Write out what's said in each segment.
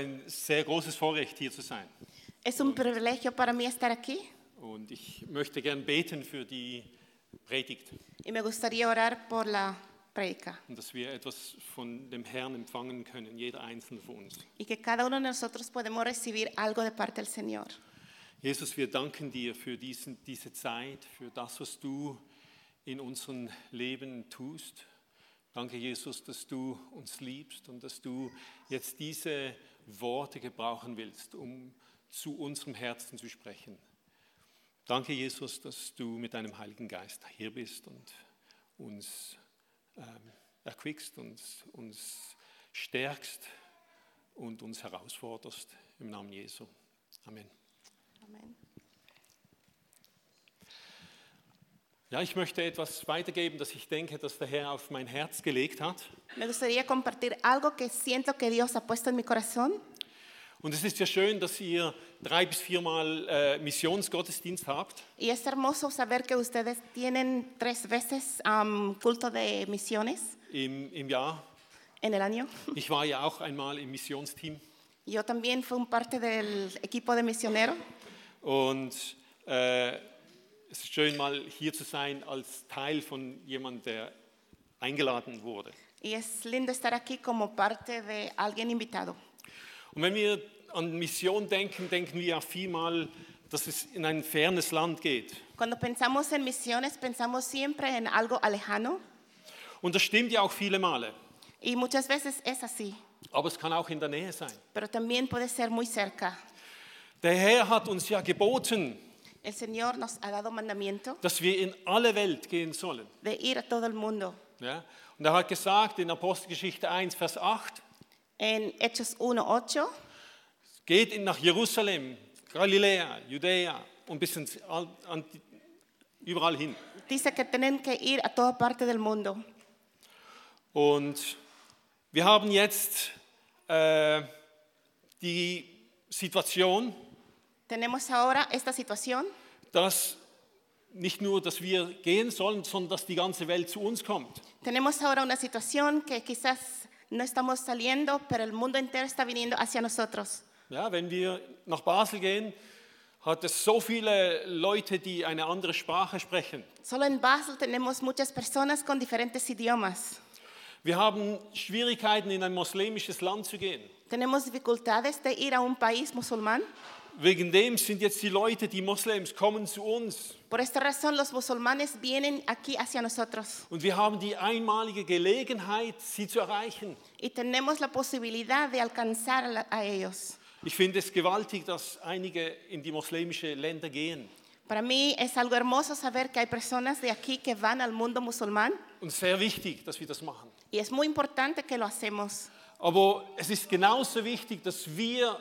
ist ein sehr großes Vorrecht, hier zu sein. Es un privilegio para mí estar aquí Und ich möchte gern beten für die Predigt y me gustaría orar por la predica und dass wir etwas von dem Herrn empfangen können, jeder einzelne von uns. y que cada uno de nosotros podemos recibir algo de parte del Señor. Jesus, wir danken dir für diesen, diese Zeit, für das, was du in unserem Leben tust. Danke, Jesus, dass du uns liebst und dass du jetzt diese Worte gebrauchen willst, um zu unserem Herzen zu sprechen. Danke, Jesus, dass du mit deinem Heiligen Geist hier bist und uns ähm, erquickst und uns stärkst und uns herausforderst. Im Namen Jesu. Amen. Amén. Ja, ich möchte etwas weitergeben, das ich denke, dass der Herr auf mein Herz gelegt hat. Me gustaría compartir algo que siento que Dios ha puesto en mi corazón. Und es ist ja schön, dass ihr drei bis viermal äh, Missionsgottesdienst habt. Y es hermoso saber que ustedes tienen tres veces am, culto de misiones Im, im Jahr. en el año. Ich war ja auch einmal im Missionsteam Yo también fui un parte del equipo de misionero und äh, es ist schön, mal hier zu sein als Teil von jemand, der eingeladen wurde. y es lindo estar aquí como parte de alguien invitado. Und wenn wir an Mission denken, denken wir ja vielmal, dass es in ein fernes Land geht. Cuando pensamos en misiones, pensamos siempre en algo alejano Und das stimmt ja auch viele Male. y muchas veces es así, Aber es kann auch in der Nähe sein. pero también puede ser muy cerca. Der Herr hat uns ja geboten, El Señor nos ha dado mandamiento dass wir in alle Welt gehen sollen. de ir a todo el mundo. Ja? Und er hat gesagt in Apostelgeschichte 1, Vers 8, En Hechos 1.8 geht in- nach Jerusalem, Galiläa, Judäa und bis ins, Al- an, die- überall hin. dice que tienen que ir a toda parte del mundo. Und wir haben jetzt äh, die Situation, Tenemos ahora esta situación dass nicht nur, dass wir gehen sollen, sondern dass die ganze Welt zu uns kommt. Tenemos ahora una situación que quizás no estamos saliendo, pero el mundo entero está viniendo hacia nosotros. Ja, wenn wir nach Basel gehen, hat es so viele Leute, die eine andere Sprache sprechen. Solo en Basel tenemos muchas personas con diferentes idiomas. Wir haben Schwierigkeiten, in ein muslimisches Land zu gehen. Tenemos dificultades de ir a un país musulmán. Wegen dem sind jetzt die Leute, die Moslems, kommen zu uns. Por esta razón los musulmanes vienen aquí hacia nosotros Und wir haben die einmalige Gelegenheit, sie zu erreichen. y tenemos la posibilidad de alcanzar a ellos. Ich finde es gewaltig, dass einige in die muslimische Länder gehen. Para mí es algo hermoso saber que hay personas de aquí que van al mundo musulmán Und sehr wichtig, dass wir das machen. y es muy importante que lo hacemos. Aber es ist genauso wichtig, dass wir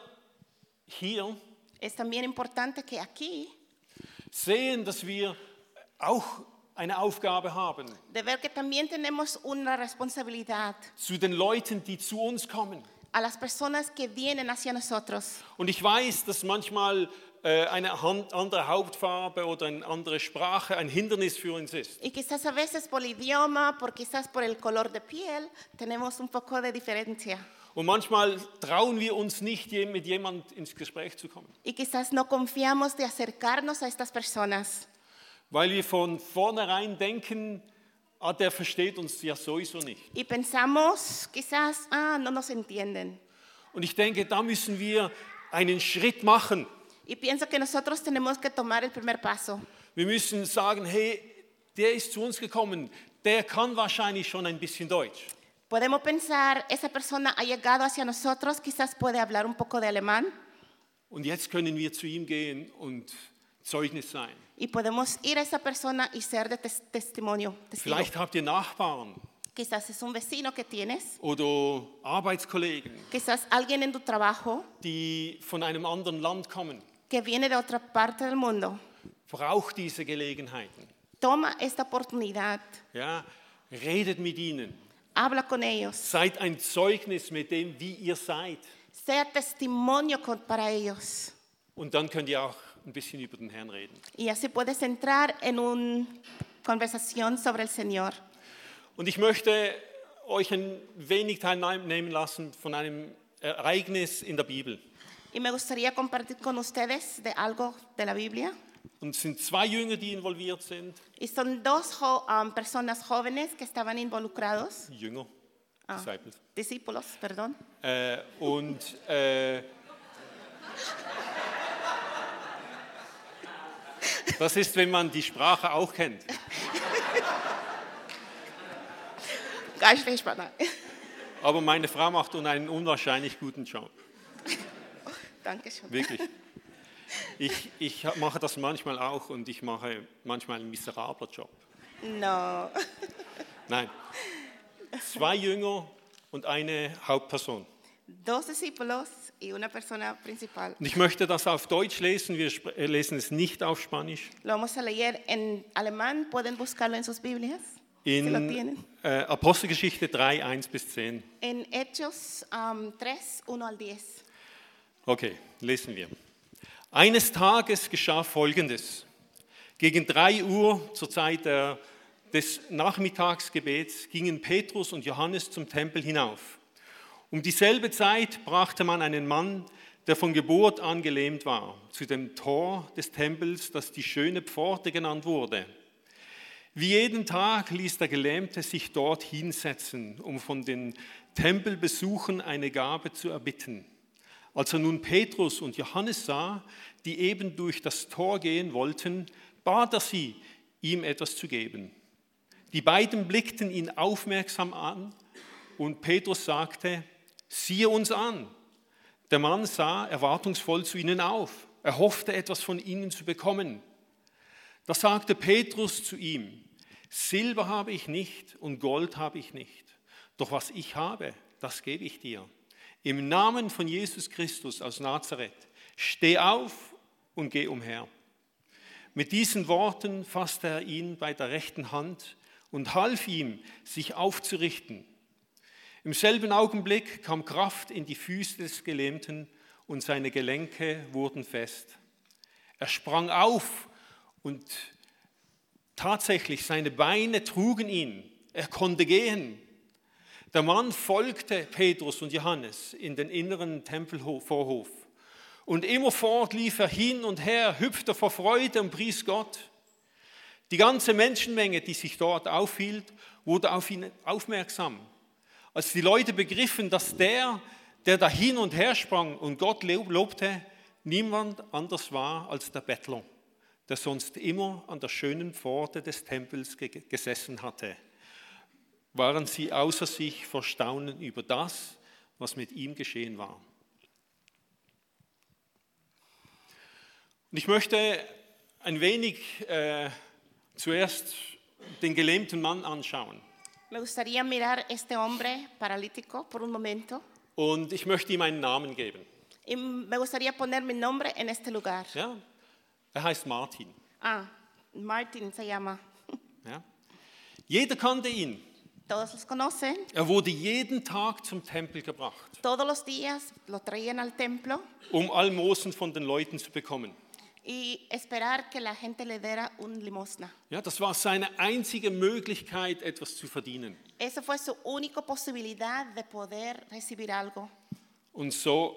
hier Es también importante que aquí, sehen, dass wir auch eine Aufgabe haben de ver que también tenemos una responsabilidad zu den Leuten, die zu uns kommen. a las personas que vienen hacia nosotros. Und ich weiß, dass manchmal äh, eine andere Hauptfarbe oder eine andere Sprache ein Hindernis für uns ist. Y quizás a veces por el idioma, por quizás por el color de piel, tenemos un poco de diferencia. Und manchmal trauen wir uns nicht, mit jemand ins Gespräch zu kommen, Y quizás no confiamos de acercarnos a estas personas, weil wir von vornherein denken, ah, der versteht uns ja sowieso nicht. y pensamos quizás, ah, no nos entienden. Und ich denke, da müssen wir einen Schritt machen. Y pienso que nosotros tenemos que tomar el primer paso. Wir müssen sagen, hey, der ist zu uns gekommen, der kann wahrscheinlich schon ein bisschen Deutsch. Podemos pensar, esa persona ha llegado hacia nosotros, quizás puede hablar un poco de alemán, Und jetzt können wir zu ihm gehen und Zeugnis sein. y podemos ir a esa persona y ser de tes- testimonio. testigo. Vielleicht habt ihr Nachbarn Quizás es un vecino que tienes, oder Arbeitskollegen, quizás alguien en tu trabajo die von einem anderen Land kommen. que viene de otra parte del mundo. Braucht diese Gelegenheiten. Toma esta oportunidad, Ja? Redet mit ihnen. Habla con ellos, Seid ein Zeugnis mit dem, wie ihr seid. sea testimonio con- para ellos. Und dann könnt ihr auch ein bisschen über den Herrn reden. Y así puedes entrar en una conversación sobre el Señor. Und ich möchte euch ein wenig teilnehmen lassen von einem Ereignis in der Bibel. Y me gustaría compartir con ustedes de algo de la Biblia. Und es sind zwei Jünger, die involviert sind. Y son dos jo- um, personas jóvenes que estaban involucrados, Jünger, Ah. Disciples. discípulos, perdón. Äh, und äh, das ist, wenn man die Sprache auch kennt. Spanish. Aber meine Frau macht einen unwahrscheinlich guten Job. Dankeschön. Wirklich. Ich, ich mache das manchmal auch und ich mache manchmal einen miserablen Job. No. Nein. Zwei Jünger und eine Hauptperson. Dos discípulos y una persona principal. Und ich möchte das auf Deutsch lesen, wir äh, lesen es nicht auf Spanisch. Lo vamos a leer en alemán. Pueden buscarlo en sus Biblias. si lo In tienen. äh, Apostelgeschichte 3, 1 bis 10. En Hechos um, 3, 1 al 10. Okay, lesen wir. Eines Tages geschah Folgendes. Gegen 3 Uhr zur Zeit der, des Nachmittagsgebets gingen Petrus und Johannes zum Tempel hinauf. Um dieselbe Zeit brachte man einen Mann, der von Geburt an gelähmt war, zu dem Tor des Tempels, das die schöne Pforte genannt wurde. Wie jeden Tag ließ der Gelähmte sich dort hinsetzen, um von den Tempelbesuchen eine Gabe zu erbitten. Als er nun Petrus und Johannes sah, die eben durch das Tor gehen wollten, bat er sie, ihm etwas zu geben. Die beiden blickten ihn aufmerksam an und Petrus sagte, siehe uns an. Der Mann sah erwartungsvoll zu ihnen auf. Er hoffte etwas von ihnen zu bekommen. Da sagte Petrus zu ihm, Silber habe ich nicht und Gold habe ich nicht, doch was ich habe, das gebe ich dir. Im Namen von Jesus Christus aus Nazareth, steh auf und geh umher. Mit diesen Worten fasste er ihn bei der rechten Hand und half ihm, sich aufzurichten. Im selben Augenblick kam Kraft in die Füße des Gelähmten und seine Gelenke wurden fest. Er sprang auf und tatsächlich seine Beine trugen ihn. Er konnte gehen. Der Mann folgte Petrus und Johannes in den inneren Tempelvorhof. Und immerfort lief er hin und her, hüpfte vor Freude und pries Gott. Die ganze Menschenmenge, die sich dort aufhielt, wurde auf ihn aufmerksam. Als die Leute begriffen, dass der, der da hin und her sprang und Gott lobte, niemand anders war als der Bettler, der sonst immer an der schönen Pforte des Tempels ge- gesessen hatte, waren sie außer sich vor Staunen über das, was mit ihm geschehen war. Und ich möchte ein wenig äh, zuerst den gelähmten Mann anschauen. Me gustaría mirar este hombre paralítico por un momento. Und ich möchte ihm einen Namen geben. Y me gustaría poner mi nombre en este lugar. Ja? Er heißt Martin. Ah, Martin se llama. Ja? Jeder kannte ihn. Todos los conocen. Er wurde jeden Tag zum Tempel gebracht, Todos los días lo traían al templo um Almosen von den Leuten zu bekommen. y esperar que la gente le diera un limosna. Ja, das war seine einzige Möglichkeit, etwas zu verdienen. Esa fue su única posibilidad de poder recibir algo. Und so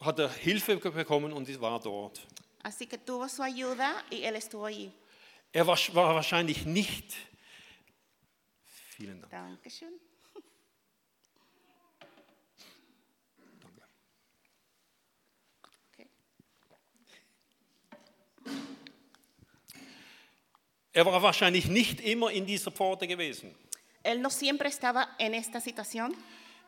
hat er Hilfe bekommen und war dort. Así que tuvo su ayuda y él estuvo allí. Er war, war wahrscheinlich nicht. Vielen Dank. Dankeschön. Danke. Okay. Er war wahrscheinlich nicht immer in dieser Pforte gewesen. Él no siempre estaba en esta situación.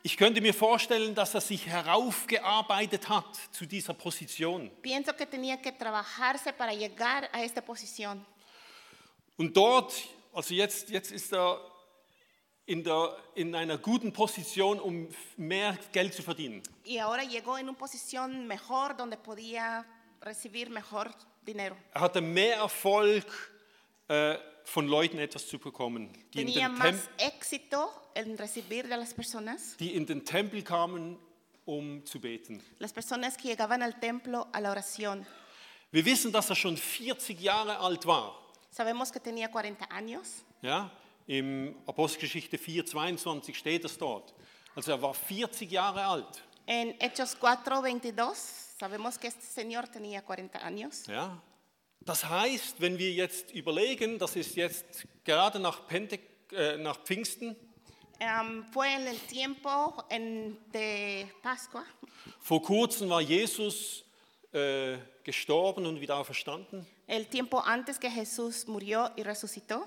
Ich könnte mir vorstellen, dass er sich heraufgearbeitet hat zu dieser Position. Pienso que tenía que trabajarse para llegar a esta posición. Und dort, also jetzt, jetzt ist er in, der, in einer guten Position, um mehr Geld zu verdienen. Y ahora llegó en una posición mejor donde podía recibir mejor dinero. Er hatte mehr Erfolg, äh, von Leuten etwas zu bekommen, die in, Tenía den más Tem éxito en recibir de las personas. die in den Tempel kamen, um zu beten. Las personas que llegaban al templo a la oración. Wir wissen, dass er schon 40 Jahre alt war. Sabemos que tenía 40 años. Ja? Im Apostelgeschichte 4, 22 steht es dort. Also er war 40 Jahre alt. En Hechos 4:22 sabemos que este señor tenía 40 años. Ja? Das heißt, wenn wir jetzt überlegen, das ist jetzt gerade nach, Pente, äh, nach Pfingsten, Em, fue en el tiempo en- de Pascua. vor kurzem war Jesus äh, gestorben und wieder auferstanden. El tiempo antes que Jesús murió y resucitó.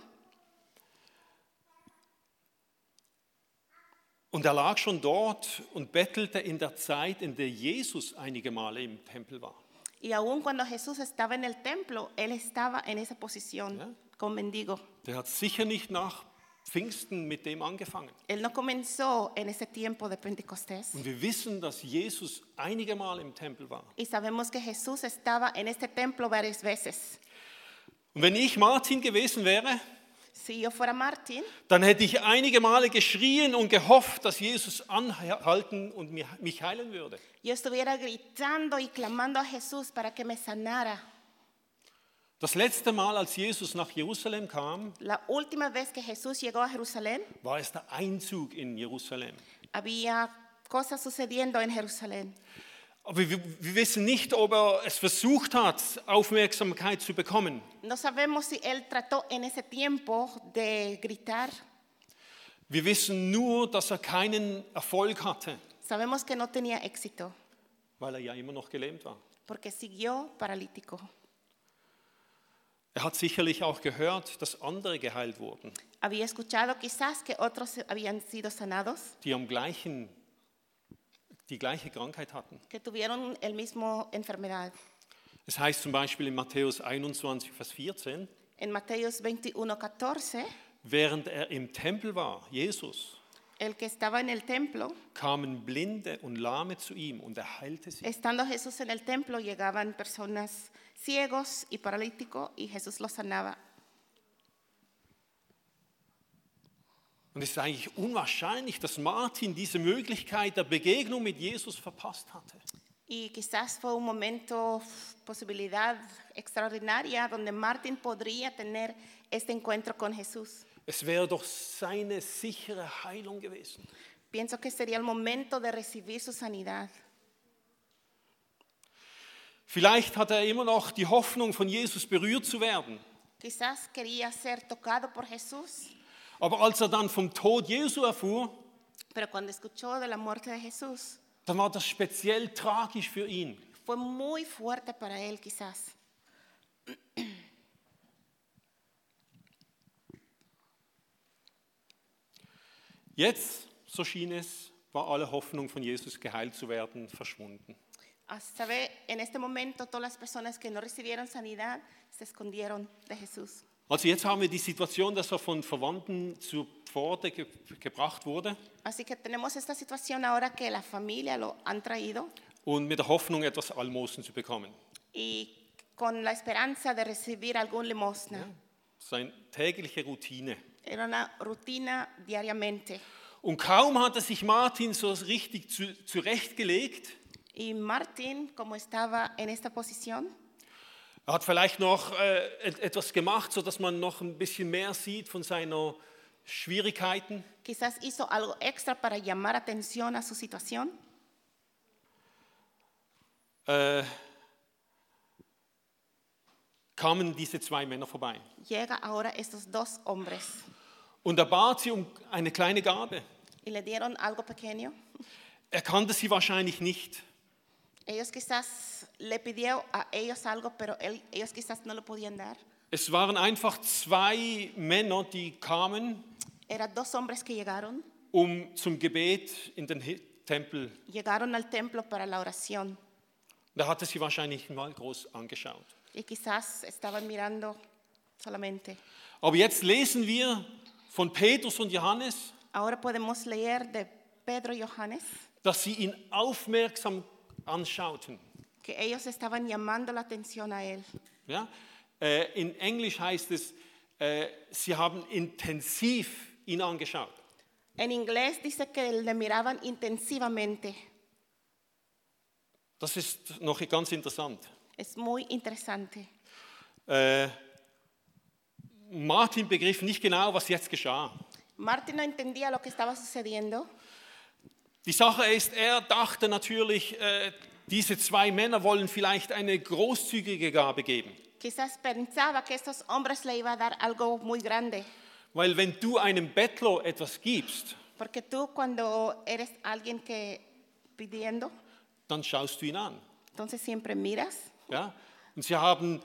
Und er lag schon dort und bettelte in der Zeit, in der Jesus einige Male im Tempel war. Y aun cuando Jesús estaba en el templo, él estaba en esa posición Ja. con mendigo. Der hat sicher nicht nach Pfingsten mit dem angefangen. Él no comenzó en ese tiempo de Pentecostés. Und wir wissen, dass Jesus einige Male im Tempel war. Y sabemos que Jesús estaba en este templo varias veces. Und wenn ich Martin gewesen wäre, Dann hätte ich einige Male geschrien und gehofft, dass Jesus anhalten und mi- mich heilen würde. Das letzte Mal, als Jesus nach Jerusalem kam, war es der Einzug in Jerusalem. había cosas sucediendo en Jerusalén. Aber wir, wir wissen nicht, ob er es versucht hat, Aufmerksamkeit zu bekommen. No sabemos si él trató en ese tiempo de gritar. Wir wissen nur, dass er keinen Erfolg hatte, Sabemos que no tenía éxito weil er ja immer noch gelähmt war. porque siguió paralítico. Er hat sicherlich auch gehört, dass andere geheilt wurden, Había escuchado quizás que otros habían sido sanados, die am gleichen, die gleiche Krankheit hatten. que tuvieron el mismo enfermedad. Es heißt zum Beispiel in Matthäus 21, Vers 14, En Mateos 21, 14, während er im Tempel war, Jesus, el que estaba en el templo, kamen Blinde und Lahme zu ihm und er heilte sie. estando Jesús en el templo, llegaban personas ciegos y paralíticos y Jesús los sanaba. Und es ist eigentlich unwahrscheinlich, dass Martin diese Möglichkeit der Begegnung mit Jesus verpasst hatte. Y quizás fue un momento, posibilidad extraordinaria donde Martín podría tener este encuentro con Jesús. Es wäre doch seine sichere Heilung gewesen. Pienso que sería el momento de recibir su sanidad. Vielleicht hat er immer noch die Hoffnung, von Jesus berührt zu werden. Quizás quería ser tocado por Jesús, Aber als er dann vom Tod Jesu erfuhr, pero cuando escuchó de la muerte de Jesús, dann war das speziell tragisch für ihn. fue muy fuerte para él quizás. Jetzt, so schien es, war alle Hoffnung von Jesus geheilt zu werden verschwunden. Hasta ve, en este momento todas las personas que no recibieron sanidad se escondieron de Jesús. Also jetzt haben wir die Situation, dass er von Verwandten zur Pforte ge gebracht wurde Así que tenemos esta situación ahora que la familia lo han traído und mit der Hoffnung, etwas Almosen zu bekommen. y con la esperanza de recibir algún limosna. Seine tägliche Routine. Era una rutina diariamente. Und kaum hatte sich Martin so richtig zu, zurechtgelegt, Y Martín, como estaba en esta posición, er hat vielleicht noch äh, et- etwas gemacht, sodass man noch ein bisschen mehr sieht von seinen Schwierigkeiten. quizás hizo algo extra para llamar atención a su situación. Äh, kamen diese zwei Männer vorbei. Llega ahora estos dos hombres Und er bat sie um eine kleine Gabe. y le dieron algo pequeño. Er kannte sie wahrscheinlich nicht. Ellos quizás le pidieron a ellos algo, pero él- ellos quizás no lo podían dar. Es waren einfach zwei Männer, die kamen, Eran dos hombres que llegaron, um zum Gebet in den Hi- Tempel. llegaron al templo para la oración Da hatte sie wahrscheinlich mal groß angeschaut. y quizás estaban mirando solamente. Aber jetzt lesen wir von Petrus und Johannes, Ahora podemos leer de Pedro y Johannes dass sie ihn aufmerksam anschauten. que ellos estaban llamando la atención a él. Ja? Äh, in Englisch heißt es, äh, sie haben intensiv ihn angeschaut. En inglés dice que le miraban intensivamente. Das ist noch ganz interessant. Es muy interesante. Äh, Martin begriff nicht genau, was jetzt geschah. Martín no entendía lo que estaba sucediendo. Die Sache ist, er dachte natürlich, äh, diese zwei Männer wollen vielleicht eine großzügige Gabe geben. Quizás pensaba que estos hombres le iba a dar algo muy grande. Weil wenn du einem Bettler etwas gibst, Porque tú cuando eres alguien que pidiendo, dann schaust du ihn an. entonces siempre miras. Ja? Und sie haben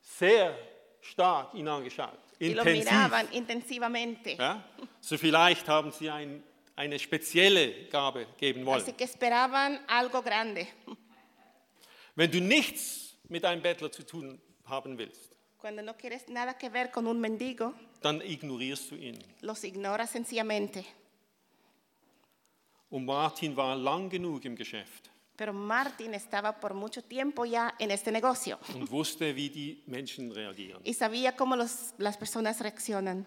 sehr stark ihn angeschaut, Y lo intensiv. miraban intensivamente. Ja? So vielleicht haben sie ein, eine spezielle Gabe geben wollen. Así que esperaban algo grande. Wenn du nichts mit einem Bettler zu tun haben willst, Cuando no quieres nada que ver con un mendigo, dann ignorierst du ihn. los ignoras sencillamente. Und Martin war lang genug im Geschäft Pero Martín estaba por mucho tiempo ya en este negocio und wusste, wie die Menschen reagieren. y sabía cómo los- las personas reaccionan.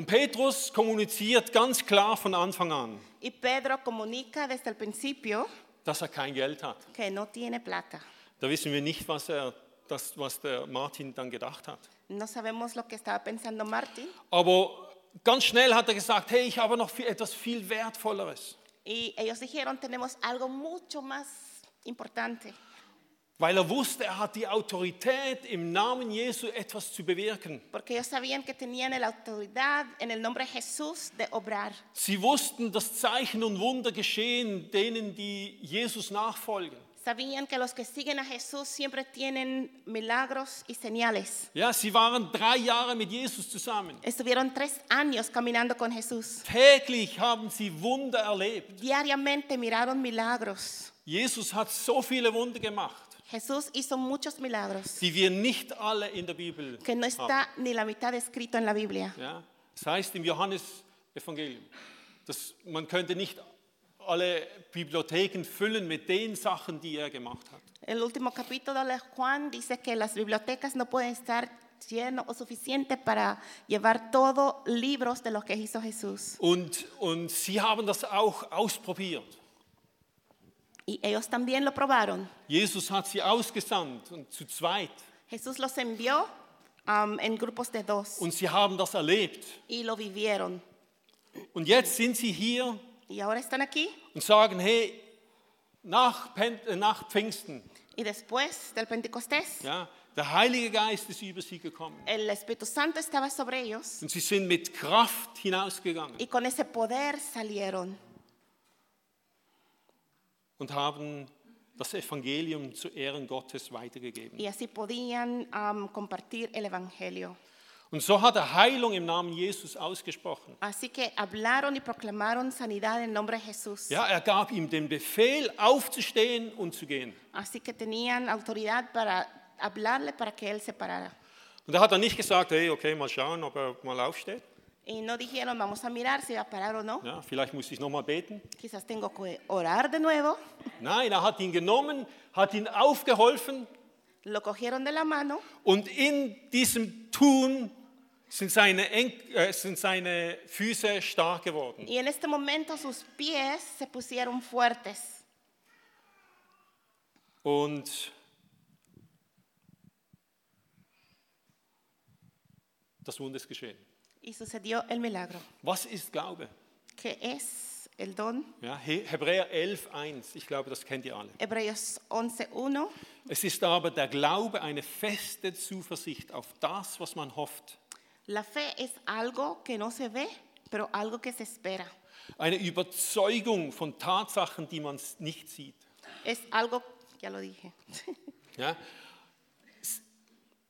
Und Petrus kommuniziert ganz klar von Anfang an, Y Pedro comunica desde el principio dass er kein Geld hat. que no tiene plata. Da wissen wir nicht, was, er, das, was der Martin dann gedacht hat. No sabemos lo que estaba pensando Martín. Aber ganz schnell hat er gesagt, hey, ich habe noch viel, etwas viel Wertvolleres. Y ellos dijeron, tenemos algo mucho más importante. Weil er wusste, er hat die Autorität, im Namen Jesu etwas zu bewirken. Porque ellos sabían que tenían la autoridad en el nombre de Jesús de obrar. Sie wussten, dass Zeichen und Wunder geschehen denen, die Jesus nachfolgen. Sabían que los que siguen a Jesús siempre tienen milagros y señales. Ja, sie waren drei Jahre mit Jesus zusammen. Estuvieron tres años caminando con Jesús. Täglich haben sie Wunder erlebt. Diariamente miraron milagros. Jesus hat so viele Wunder gemacht, Jesús hizo muchos milagros die wir nicht alle in der Bibel que no haben. está ni la mitad escrito en la Biblia. Ja, das heißt im Johannesevangelium, dass man könnte nicht alle Bibliotheken füllen mit den Sachen, die er gemacht hat. El último capítulo de Juan dice que las bibliotecas no pueden estar llenas o suficientes para llevar todos libros de lo que hizo Jesús. Und, und sie haben das auch ausprobiert. Y ellos también lo probaron. Jesus hat sie ausgesandt und zu zweit. Jesús los envió um, en grupos de dos Und sie haben das erlebt. y lo vivieron. Und jetzt sind sie hier Y ahora están aquí und sagen, hey, nach, Pen äh, nach Pfingsten, y después del Pentecostés, ja, der Heilige Geist ist über sie gekommen. el Espíritu Santo estaba sobre ellos Und sie sind mit Kraft hinausgegangen y con ese poder salieron und haben das Evangelium zu Ehren Gottes weitergegeben. y así podían um, compartir el Evangelio. Und so hat er Heilung im Namen Jesus ausgesprochen. Así que hablaron y proclamaron sanidad en nombre de Jesús. Ja, er gab ihm den Befehl, aufzustehen und zu gehen. Así que tenían autoridad para hablarle para que él se parara. Und er hat dann nicht gesagt, hey, okay, mal schauen, ob er mal aufsteht. Y no dijeron, vamos a mirar si va a parar o no. Ja, vielleicht muss ich nochmal beten. Quizás tengo que orar de nuevo. Nein, er hat ihn genommen, hat ihn aufgeholfen Lo cogieron de la mano und in diesem Tun sind seine, äh, sind seine Füße stark geworden. y en este momento sus pies se pusieron fuertes. Und das Wunder ist geschehen. Y sucedió el milagro. Was ist Glaube? ¿Qué es el don? Ja, He- Hebräer 11.1, ich glaube, das kennt ihr alle. Hebreos 11.1. Es ist aber der Glaube eine feste Zuversicht auf das, was man hofft. La fe es algo que no se ve, pero algo que se espera. Eine Überzeugung von Tatsachen, die man nicht sieht. Es algo, ya lo dije. Ja? S-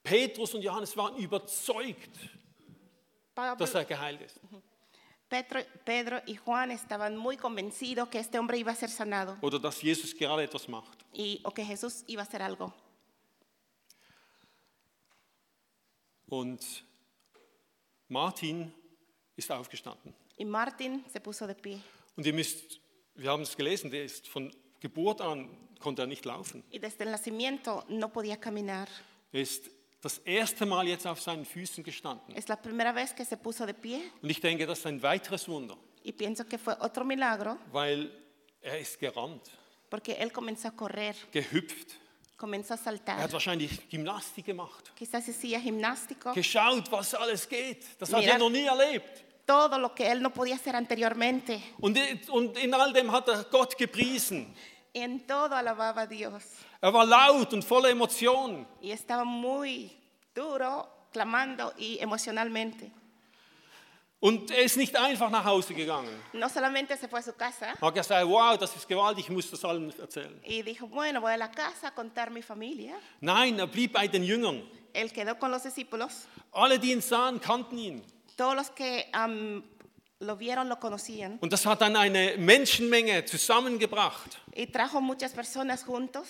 Petrus und Johannes waren überzeugt, Pablo- dass er geheilt ist. Pedro, Pedro y Juan estaban muy convencidos que este hombre iba a ser sanado Oder dass Jesus gerade etwas macht. y, o que Jesús iba a hacer algo. Und Martin ist aufgestanden. Y Martín se puso de pie. Und ihr müsst, wir haben es gelesen, der ist von Geburt an, konnte er nicht laufen. Y desde el nacimiento no podía caminar. Er ist das erste Mal jetzt auf seinen Füßen gestanden. Es la primera vez que se puso de pie Und ich denke, das ist ein weiteres Wunder, y pienso que fue otro milagro weil er ist gerannt, porque él comenzó a correr, gehüpft. comenzó a Er saltar. hat wahrscheinlich Gymnastik gemacht, Quizás hacía gimnástico. geschaut, was alles geht. Das hat Mira. er noch nie erlebt. todo lo que él no podía hacer anteriormente. Und, und in all dem hat er Gott gepriesen. En todo alababa a Dios. Er war laut und voller Emotionen. Y estaba muy duro, clamando y emocionalmente. Und er ist nicht einfach nach Hause gegangen. No solamente se fue a su casa Er hat gesagt, wow, das ist gewaltig, ich muss das allen erzählen. y dijo, bueno, voy a la casa a contar mi familia. Nein, er blieb bei den Jüngern. Él quedó con los discípulos. Alle, die ihn sahen, kannten ihn. Todos los que am, lo vieron lo conocían. Und das hat dann eine Menschenmenge zusammengebracht. Y trajo muchas personas juntos.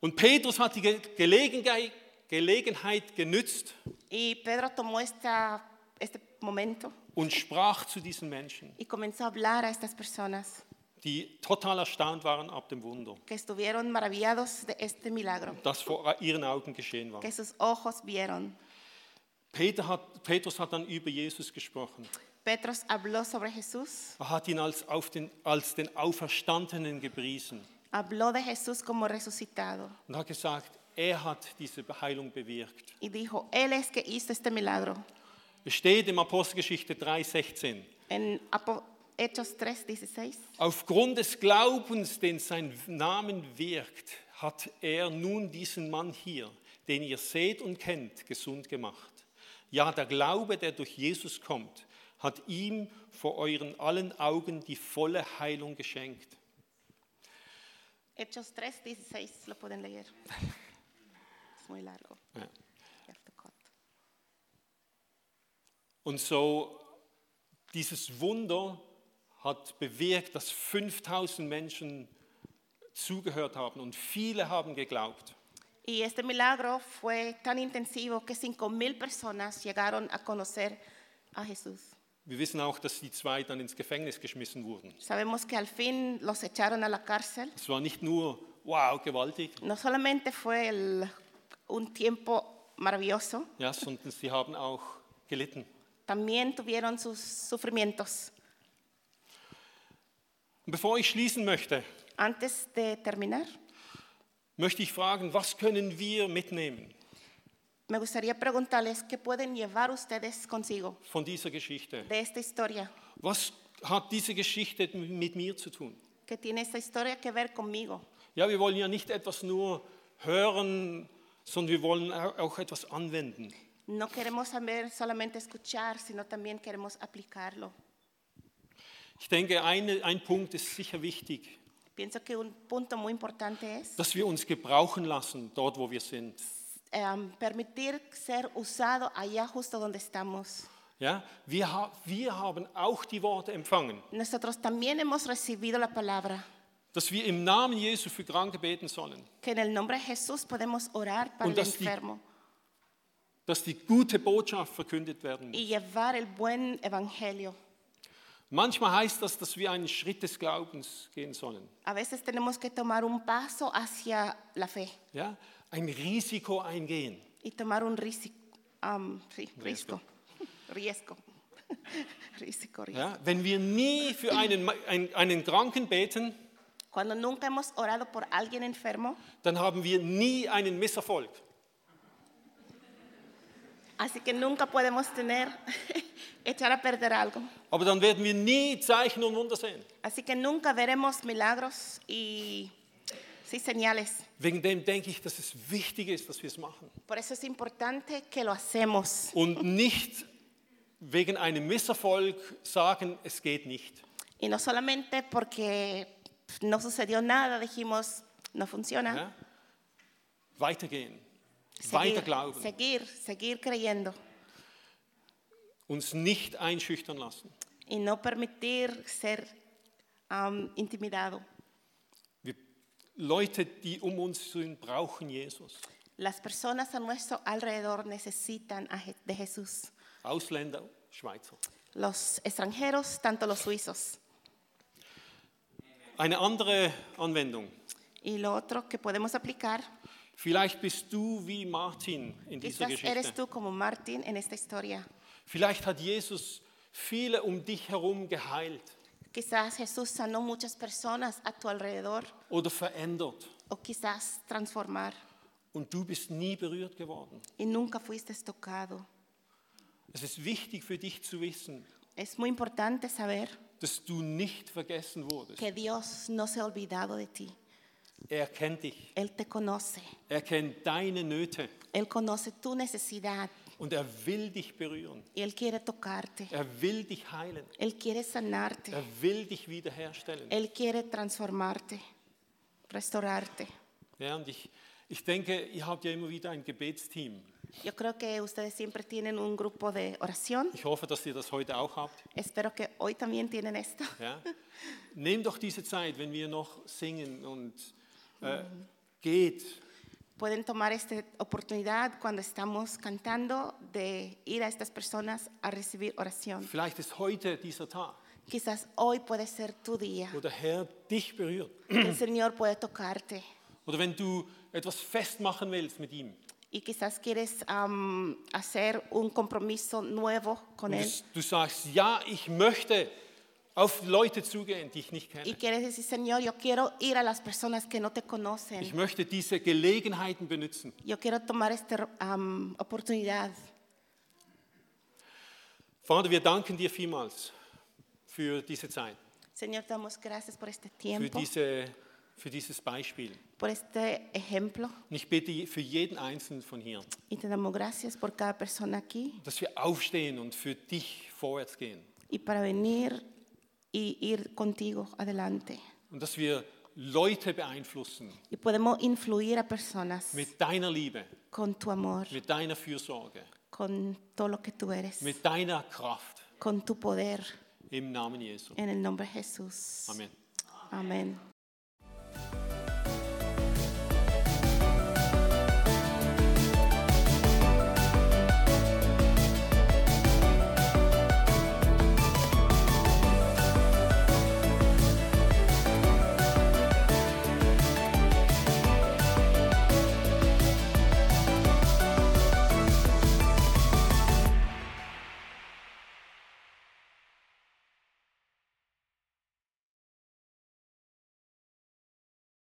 Und Petrus hat die Ge- Gelegenheit, Gelegenheit genützt Y Pedro tomó esta, este momento und sprach zu diesen Menschen, y comenzó a hablar a estas personas die total erstaunt waren ab dem Wunder, que estuvieron maravillados de este milagro, das vor ihren Augen geschehen war. que sus ojos vieron. Peter hat, Petrus hat dann über Jesus gesprochen. Petros habló sobre Jesús, Er hat ihn als, den, als den Auferstandenen gepriesen habló de Jesús como resucitado und hat gesagt, er hat diese Heilung bewirkt. y dijo, Él es que hizo este milagro. Es steht im Apostelgeschichte 3,16. En Apo- Hechos 3, 16. Aufgrund des Glaubens, den sein Namen wirkt, hat er nun diesen Mann hier, den ihr seht und kennt, gesund gemacht. Ja, der Glaube, der durch Jesus kommt, hat ihm vor euren allen Augen die volle Heilung geschenkt. Hechos 3, 16, lo pueden leer. Es. Ja. You have to cut. Und so dieses Wunder hat bewirkt, dass 5000 Menschen zugehört haben und viele haben geglaubt. Y este milagro fue tan intensivo que cinco mil personas llegaron a conocer a Jesús. Wir wissen auch, dass die zwei dann ins Gefängnis geschmissen wurden. Sabemos que al fin los echaron a la cárcel. Es war nicht nur, wow, gewaltig, No solamente fue el- un tiempo maravilloso, ja, sondern sie haben auch gelitten. también tuvieron sus sufrimientos. Und bevor ich schließen möchte, Antes de terminar, möchte ich fragen, was können wir mitnehmen me gustaría preguntarles qué pueden llevar ustedes consigo von dieser Geschichte? de esta historia. Was hat diese Geschichte mit mir zu tun? ¿Qué tiene esta historia que ver conmigo? Ja, wir wollen ja nicht etwas nur hören, sondern wir wollen au- auch etwas anwenden. No queremos saber solamente escuchar, sino también queremos aplicarlo. Ich denke, eine, ein Punkt ist sicher wichtig, Pienso que un punto muy importante es dass wir uns gebrauchen lassen, dort wo wir sind. Em, permitir ser usado allá justo donde estamos. Ja, wir, ha wir haben auch die Worte empfangen, Nosotros también hemos recibido la palabra, dass wir im Namen Jesu für Kranke beten sollen, que en el nombre de Jesús podemos orar para Und el dass die- enfermo dass die gute Botschaft verkündet werden muss. y llevar el buen evangelio. Manchmal heißt das, dass wir einen Schritt des Glaubens gehen sollen. A veces tenemos que tomar un paso hacia la fe Ja? Ein Risiko eingehen. y tomar un risi- am, sí, Riesgo. riesgo. Riesgo, riesgo. Ja? Wenn wir nie für einen, einen, einen Kranken beten, Cuando nunca hemos orado por alguien enfermo, dann haben wir nie einen Misserfolg. así que nunca podemos tener, echar a perder algo. Aber dann werden wir nie Zeichen und Wunder sehen. Así que nunca veremos milagros y sí, señales. Wegen dem denke ich, dass es wichtig ist, dass wir es machen. Por eso es importante que lo hacemos. Und nicht wegen einem Misserfolg sagen, es geht nicht. Y no solamente porque no sucedió nada, dijimos, no funciona. Ja? Weitergehen. Weiter Seguir, glauben. seguir, seguir creyendo. Uns nicht einschüchtern lassen. Y no permitir ser am, intimidado. Leute, die um uns sind, brauchen Jesus. Las personas a nuestro alrededor necesitan a Je- de Jesús. Ausländer, Schweizer. Los extranjeros, tanto los suizos. Eine andere Anwendung. Y lo otro que podemos aplicar, Vielleicht bist du wie Martin in dieser quizás eres Geschichte. tú como Martín en esta historia. Vielleicht hat Jesus viele um dich herum geheilt Quizás Jesús sanó muchas personas a tu alrededor oder verändert o quizás transformar und du bist nie berührt geworden. y nunca fuiste tocado. Es ist wichtig für dich zu wissen, Es muy importante saber dass du nicht vergessen wurdest. que Dios no se ha olvidado de ti. Er kennt dich. Él te conoce. Er kennt deine Nöte Él conoce tu necesidad und er will dich berühren. Él quiere tocarte. Er will dich heilen. Él quiere sanarte. Er will dich wiederherstellen. Él quiere transformarte, restaurarte. Ja, und ich, ich denke, ihr habt ja immer wieder ein Gebetsteam. Yo creo que ustedes siempre tienen un grupo de oración. Ich hoffe, dass ihr das heute auch habt. Espero que hoy también tienen esto. Ja? Nehmt doch diese Zeit, wenn wir noch singen und äh, geht. Pueden tomar esta oportunidad cuando estamos cantando de ir a estas personas a recibir oración. Vielleicht ist heute dieser Tag, Quizás hoy puede ser tu día. wo der Herr dich berührt. El Señor puede tocarte. Oder wenn du etwas festmachen willst mit ihm. Y quizás quieres am, hacer un compromiso nuevo con Und Él. du sagst, ja, ich möchte auf Leute zugehen, die ich nicht Y kenne. quieres decir, Señor, yo quiero ir a las personas que no te Ich conocen. möchte diese Gelegenheiten benutzen. Yo quiero tomar esta am, oportunidad. Vater, wir danken dir vielmals für diese Zeit, Señor, te damos gracias por este für, tiempo, diese, für dieses Beispiel. por este ejemplo. Und ich bete für jeden Einzelnen von hier, Y te damos gracias por cada persona aquí dass wir aufstehen und für dich vorwärts gehen. y para venir y ir contigo adelante. Und dass wir Leute beeinflussen Y podemos influir a personas mit deiner Liebe, con tu amor, mit deiner Fürsorge, con todo lo que tú eres, mit deiner Kraft. con tu poder. Im Namen Jesu. En el nombre de Jesús. Amen. Amén.